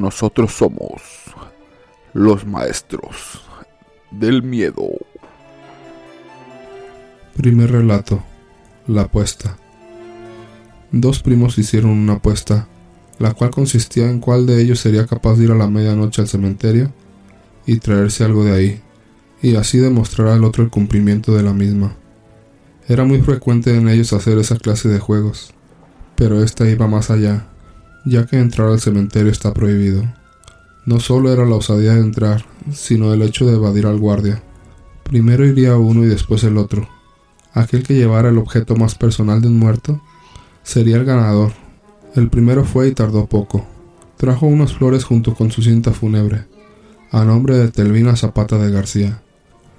Nosotros somos los maestros del miedo. Primer relato. La apuesta. Dos primos hicieron una apuesta, la cual consistía en cuál de ellos sería capaz de ir a la medianoche al cementerio y traerse algo de ahí, y así demostrar al otro el cumplimiento de la misma. Era muy frecuente en ellos hacer esa clase de juegos, pero esta iba más allá, ya que entrar al cementerio está prohibido. No solo era la osadía de entrar, sino el hecho de evadir al guardia. Primero iría uno y después el otro. Aquel que llevara el objeto más personal de un muerto sería el ganador. El primero fue y tardó poco. Trajo unas flores junto con su cinta fúnebre, a nombre de Telvina Zapata de García,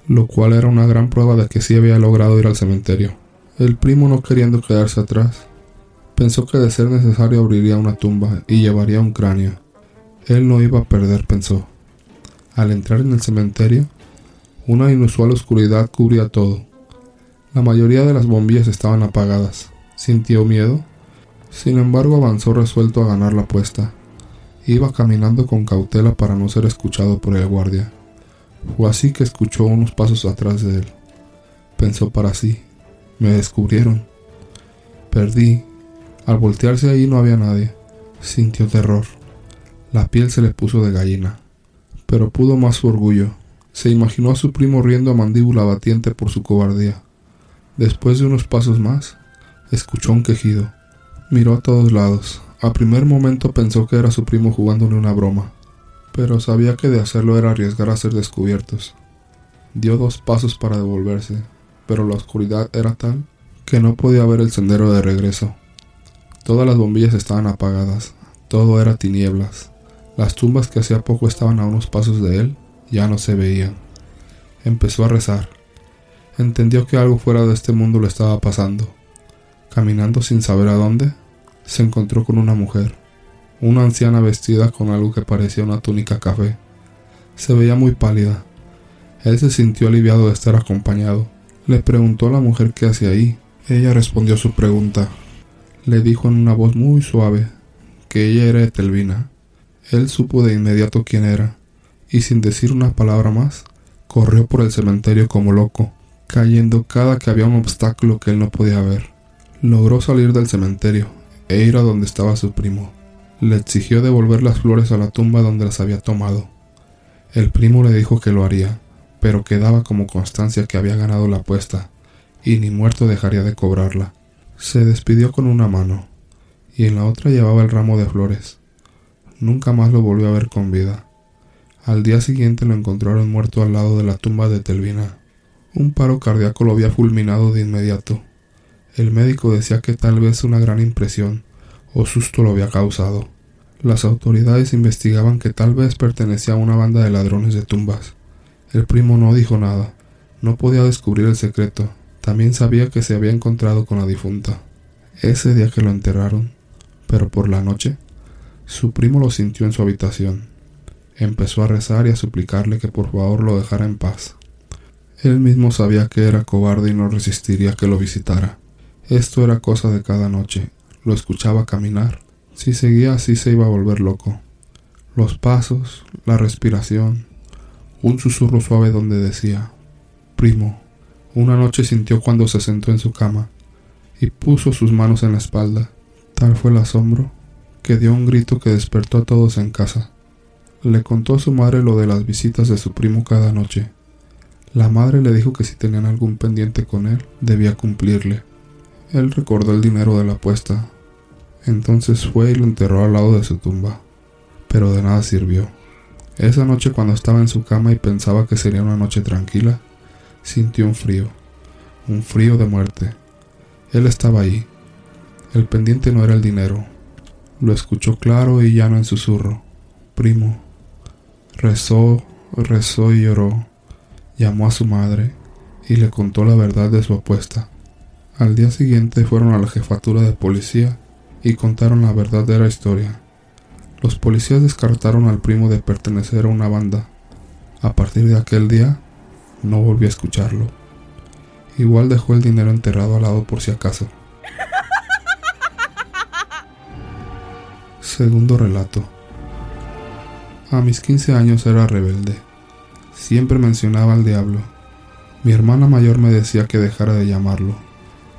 lo cual era una gran prueba de que sí había logrado ir al cementerio. El primo, no queriendo quedarse atrás, pensó que de ser necesario abriría una tumba y llevaría un cráneo. Él no iba a perder, pensó. Al entrar en el cementerio, una inusual oscuridad cubría todo. La mayoría de las bombillas estaban apagadas. Sintió miedo. Sin embargo, avanzó resuelto a ganar la apuesta. Iba caminando con cautela para no ser escuchado por el guardia. Fue así que escuchó unos pasos atrás de él. Pensó para sí, me descubrieron. Perdí. Al voltearse ahí no había nadie. Sintió terror. La piel se le puso de gallina. Pero pudo más su orgullo. Se imaginó a su primo riendo a mandíbula batiente por su cobardía. Después de unos pasos más, escuchó un quejido. Miró a todos lados, a primer momento pensó que era su primo jugándole una broma, pero sabía que de hacerlo era arriesgar a ser descubiertos. Dio dos pasos para devolverse, pero la oscuridad era tal que no podía ver el sendero de regreso. Todas las bombillas estaban apagadas, todo era tinieblas. Las tumbas que hacía poco estaban a unos pasos de él ya no se veían. Empezó a rezar. Entendió que algo fuera de este mundo le estaba pasando. Caminando sin saber a dónde, se encontró con una mujer, una anciana vestida con algo que parecía una túnica café. Se veía muy pálida. Él se sintió aliviado de estar acompañado. Le preguntó a la mujer qué hacía ahí. Ella respondió su pregunta. Le dijo en una voz muy suave que ella era Etelvina. Él supo de inmediato quién era, y sin decir una palabra más, corrió por el cementerio como loco, cayendo cada que había un obstáculo que él no podía ver. Logró salir del cementerio e ir a donde estaba su primo. Le exigió devolver las flores a la tumba donde las había tomado. El primo le dijo que lo haría, pero quedaba como constancia que había ganado la apuesta, y ni muerto dejaría de cobrarla. Se despidió con una mano, y en la otra llevaba el ramo de flores. Nunca más lo volvió a ver con vida. Al día siguiente lo encontraron muerto al lado de la tumba de Telvina. Un paro cardíaco lo había fulminado de inmediato. El médico decía que tal vez una gran impresión o susto lo había causado. Las autoridades investigaban que tal vez pertenecía a una banda de ladrones de tumbas. El primo no dijo nada. No podía descubrir el secreto. También sabía que se había encontrado con la difunta. Ese día que lo enterraron, pero por la noche, su primo lo sintió en su habitación. Empezó a rezar y a suplicarle que por favor lo dejara en paz. Él mismo sabía que era cobarde y no resistiría que lo visitara. Esto era cosa de cada noche. Lo escuchaba caminar. Si seguía así se iba a volver loco. Los pasos, la respiración, un susurro suave donde decía, Primo. Una noche sintió cuando se sentó en su cama y puso sus manos en la espalda. Tal fue el asombro que dio un grito que despertó a todos en casa. Le contó a su madre lo de las visitas de su primo cada noche. La madre le dijo que si tenían algún pendiente con él, debía cumplirle. Él recordó el dinero de la apuesta. Entonces fue y lo enterró al lado de su tumba. Pero de nada sirvió. Esa noche cuando estaba en su cama y pensaba que sería una noche tranquila, sintió un frío. Un frío de muerte. Él estaba ahí. El pendiente no era el dinero. Lo escuchó claro y llano en susurro. Primo. Rezó, rezó y lloró. Llamó a su madre y le contó la verdad de su apuesta. Al día siguiente fueron a la jefatura de policía y contaron la verdadera historia. Los policías descartaron al primo de pertenecer a una banda. A partir de aquel día, no volvió a escucharlo. Igual dejó el dinero enterrado al lado por si acaso. Segundo relato. A mis 15 años era rebelde. Siempre mencionaba al diablo. Mi hermana mayor me decía que dejara de llamarlo,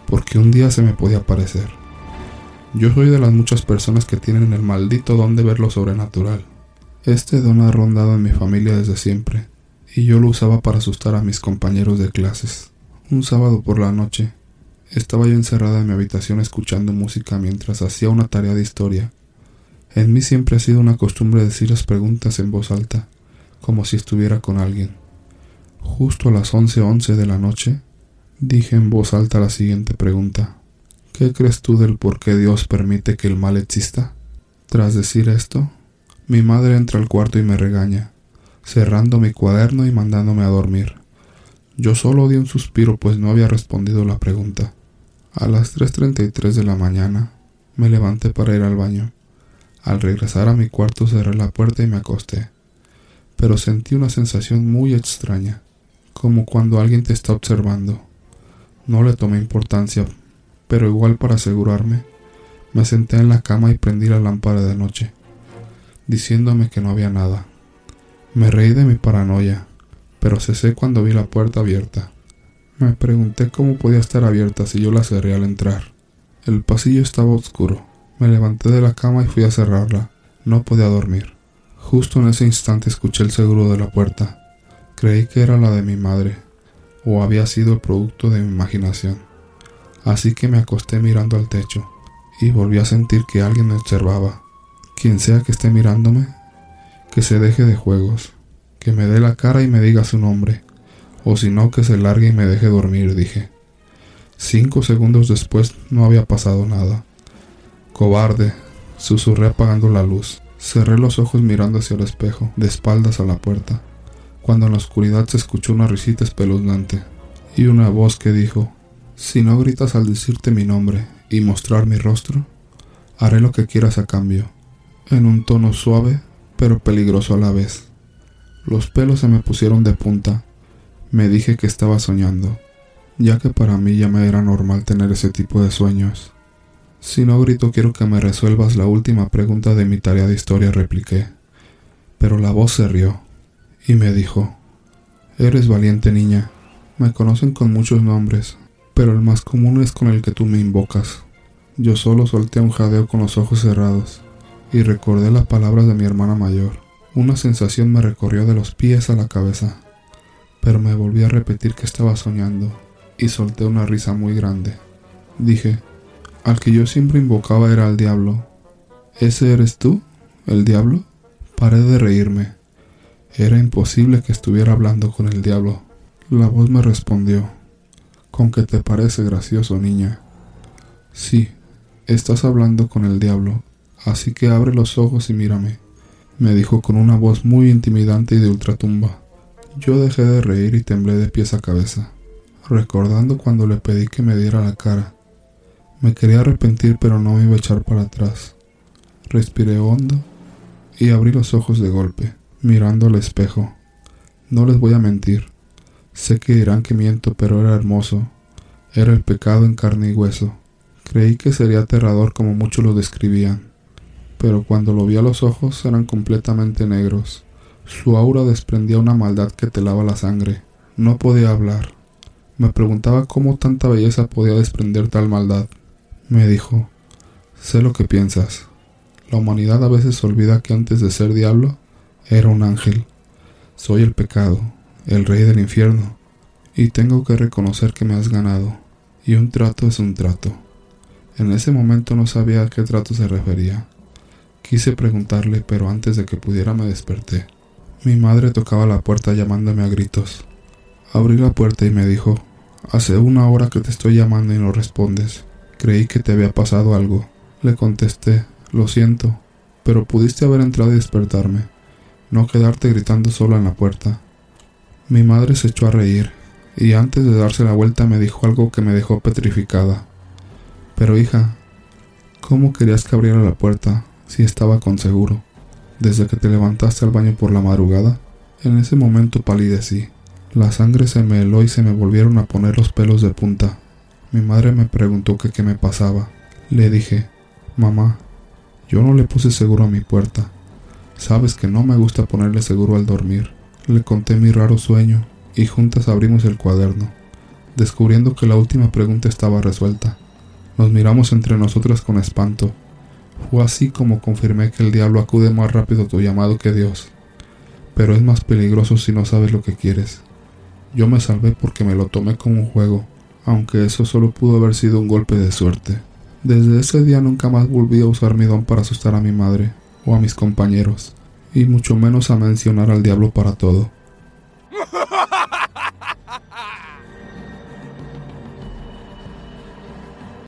porque un día se me podía aparecer. Yo soy de las muchas personas que tienen el maldito don de ver lo sobrenatural. Este don ha rondado en mi familia desde siempre, y yo lo usaba para asustar a mis compañeros de clases. Un sábado por la noche, estaba yo encerrada en mi habitación escuchando música mientras hacía una tarea de historia en mí siempre ha sido una costumbre decir las preguntas en voz alta, como si estuviera con alguien. Justo a las once once de la noche, dije en voz alta la siguiente pregunta. ¿Qué crees tú del por qué Dios permite que el mal exista? Tras decir esto, mi madre entra al cuarto y me regaña, cerrando mi cuaderno y mandándome a dormir. Yo solo di un suspiro pues no había respondido la pregunta. A las 3.33 de la mañana me levanté para ir al baño. Al regresar a mi cuarto cerré la puerta y me acosté, pero sentí una sensación muy extraña, como cuando alguien te está observando. No le tomé importancia, pero igual para asegurarme, me senté en la cama y prendí la lámpara de noche, diciéndome que no había nada. Me reí de mi paranoia, pero cesé cuando vi la puerta abierta. Me pregunté cómo podía estar abierta si yo la cerré al entrar. El pasillo estaba oscuro me levanté de la cama y fui a cerrarla. No podía dormir. Justo en ese instante escuché el seguro de la puerta. Creí que era la de mi madre, o había sido el producto de mi imaginación. Así que me acosté mirando al techo, y volví a sentir que alguien me observaba. Quien sea que esté mirándome, que se deje de juegos, que me dé la cara y me diga su nombre, o si no que se largue y me deje dormir, dije. Cinco segundos después no había pasado nada. Cobarde, susurré apagando la luz. Cerré los ojos mirando hacia el espejo, de espaldas a la puerta, cuando en la oscuridad se escuchó una risita espeluznante y una voz que dijo, Si no gritas al decirte mi nombre y mostrar mi rostro, haré lo que quieras a cambio, en un tono suave pero peligroso a la vez. Los pelos se me pusieron de punta. Me dije que estaba soñando, ya que para mí ya me era normal tener ese tipo de sueños. Si no grito quiero que me resuelvas la última pregunta de mi tarea de historia, repliqué. Pero la voz se rió y me dijo, Eres valiente niña, me conocen con muchos nombres, pero el más común es con el que tú me invocas. Yo solo solté un jadeo con los ojos cerrados y recordé las palabras de mi hermana mayor. Una sensación me recorrió de los pies a la cabeza, pero me volví a repetir que estaba soñando y solté una risa muy grande. Dije, al que yo siempre invocaba era al diablo. ¿Ese eres tú? ¿El diablo? Paré de reírme. Era imposible que estuviera hablando con el diablo. La voz me respondió. ¿Con qué te parece gracioso, niña? Sí, estás hablando con el diablo, así que abre los ojos y mírame, me dijo con una voz muy intimidante y de ultratumba. Yo dejé de reír y temblé de pies a cabeza, recordando cuando le pedí que me diera la cara me quería arrepentir pero no me iba a echar para atrás. Respiré hondo y abrí los ojos de golpe, mirando al espejo. No les voy a mentir. Sé que dirán que miento, pero era hermoso. Era el pecado en carne y hueso. Creí que sería aterrador como muchos lo describían. Pero cuando lo vi a los ojos eran completamente negros. Su aura desprendía una maldad que te lava la sangre. No podía hablar. Me preguntaba cómo tanta belleza podía desprender tal maldad. Me dijo, sé lo que piensas. La humanidad a veces olvida que antes de ser diablo era un ángel. Soy el pecado, el rey del infierno, y tengo que reconocer que me has ganado. Y un trato es un trato. En ese momento no sabía a qué trato se refería. Quise preguntarle, pero antes de que pudiera me desperté. Mi madre tocaba la puerta llamándome a gritos. Abrí la puerta y me dijo, Hace una hora que te estoy llamando y no respondes. Creí que te había pasado algo. Le contesté, lo siento, pero pudiste haber entrado y despertarme, no quedarte gritando sola en la puerta. Mi madre se echó a reír, y antes de darse la vuelta me dijo algo que me dejó petrificada. Pero hija, ¿cómo querías que abriera la puerta si estaba con seguro? Desde que te levantaste al baño por la madrugada, en ese momento palidecí. La sangre se me heló y se me volvieron a poner los pelos de punta. Mi madre me preguntó que qué me pasaba. Le dije, mamá, yo no le puse seguro a mi puerta. Sabes que no me gusta ponerle seguro al dormir. Le conté mi raro sueño y juntas abrimos el cuaderno, descubriendo que la última pregunta estaba resuelta. Nos miramos entre nosotras con espanto. Fue así como confirmé que el diablo acude más rápido a tu llamado que Dios. Pero es más peligroso si no sabes lo que quieres. Yo me salvé porque me lo tomé como un juego, aunque eso solo pudo haber sido un golpe de suerte. Desde ese día nunca más volví a usar mi don para asustar a mi madre o a mis compañeros, y mucho menos a mencionar al diablo para todo.